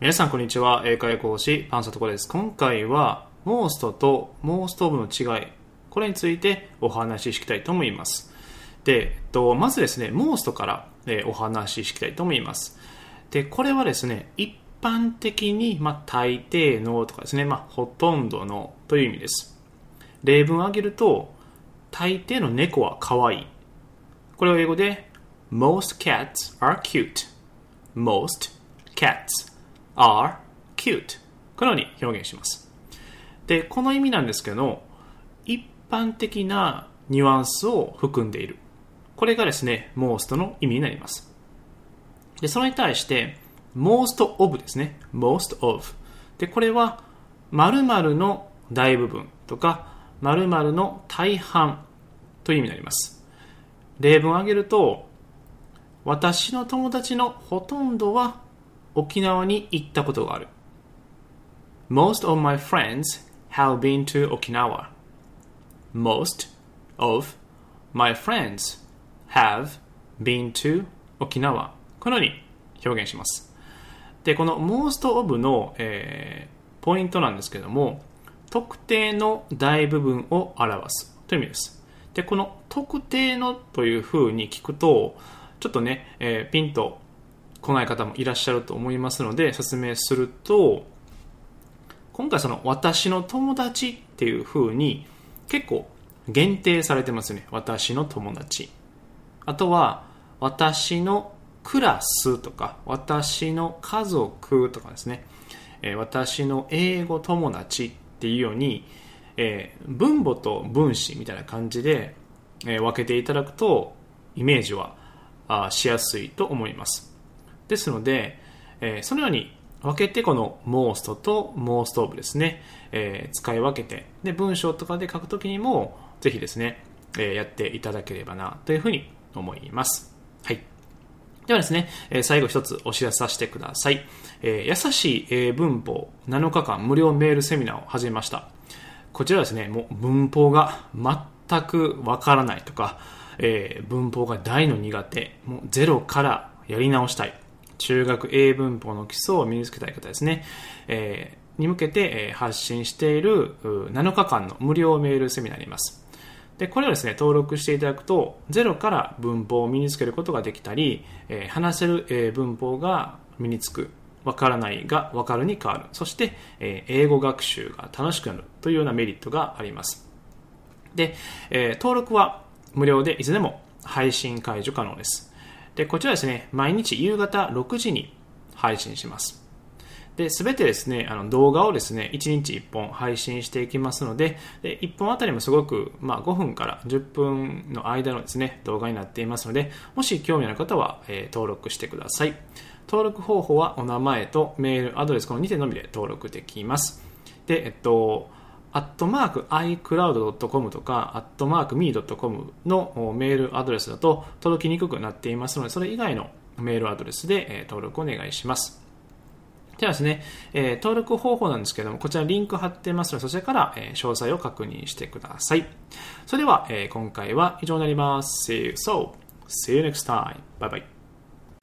皆さんこんにちは。英会講師パンサトコです。今回は most と most of の違いこれについてお話ししたいと思います。で、えっと、まずですね most から、え、お話ししたいと思います。でこれはですね一般的に、まあ、大抵のとかですね、まあ、ほとんどのという意味です。例文を挙げると大抵の猫は可愛い。これを英語で most cats are cute. most cats are cute このように表現します。でこの意味なんですけど一般的なニュアンスを含んでいる。これがですね most の意味になります。でそれに対して most of ですね。most of でこれは〇〇の大部分とか〇〇の大半という意味になります。例文を挙げると私の友達のほとんどは沖縄に行ったことがある。Most of my friends have been to Okinawa. Most of my friends have been to Okinawa. このように表現します。で、この most of の、えー、ポイントなんですけども、特定の大部分を表すという意味です。で、この特定のというふうに聞くと、ちょっとね、えー、ピンと来ない方もいらっしゃると思いますので説明すると今回その私の友達っていう風に結構限定されてますよね。私の友達。あとは私のクラスとか私の家族とかですね、え、私の英語友達っていうように、え、分母と分子みたいな感じで、え、分けていただくとイメージはあしやすいと思います。ですので、えー、そのように分けてこの most と most of ですね、えー、使い分けてで文章とかで書くときにもぜひですね、えー、やっていただければなというふうに思います。はい。ではですね、最後一つお知らせさせてください。えー、優しい英文法7日間無料メールセミナーを始めました。こちらはですね、もう文法が全くわからないとか、えー、文法が大の苦手、もうゼロからやり直したい。中学英文法の基礎を身につけたい方ですね、えー、に向けて発信している7日間の無料メールセミナーになります。で、これをですね、登録していただくと、ゼロから文法を身につけることができたり、えー、話せる、文法が身につく、わからないがわかるに変わる。そして、えー、英語学習が楽しくなるというようなメリットがあります。で、え、登録は無料でいつでも配信解除可能です。で、こちらですね、毎日夕方6時に配信します。で、すべてですね、あの動画をですね、1日1本配信していきますので、で1本あたりもすごく、まあ、5分から10分の間のですね、動画になっていますので、もし興味のある方は、えー、登録してください。登録方法はお名前とメール、アドレス、この2点のみで登録できます。で、えっと、アットマーク iCloud.com とか、アットマーク me.com のメールアドレスだと届きにくくなっていますので、それ以外のメールアドレスで登録お願いします。ではですね、え、登録方法なんですけども、こちらリンク貼ってますので、そちらから、え、詳細を確認してください。それでは、え、今回は以上になります。See you, so, see you next time. Bye bye.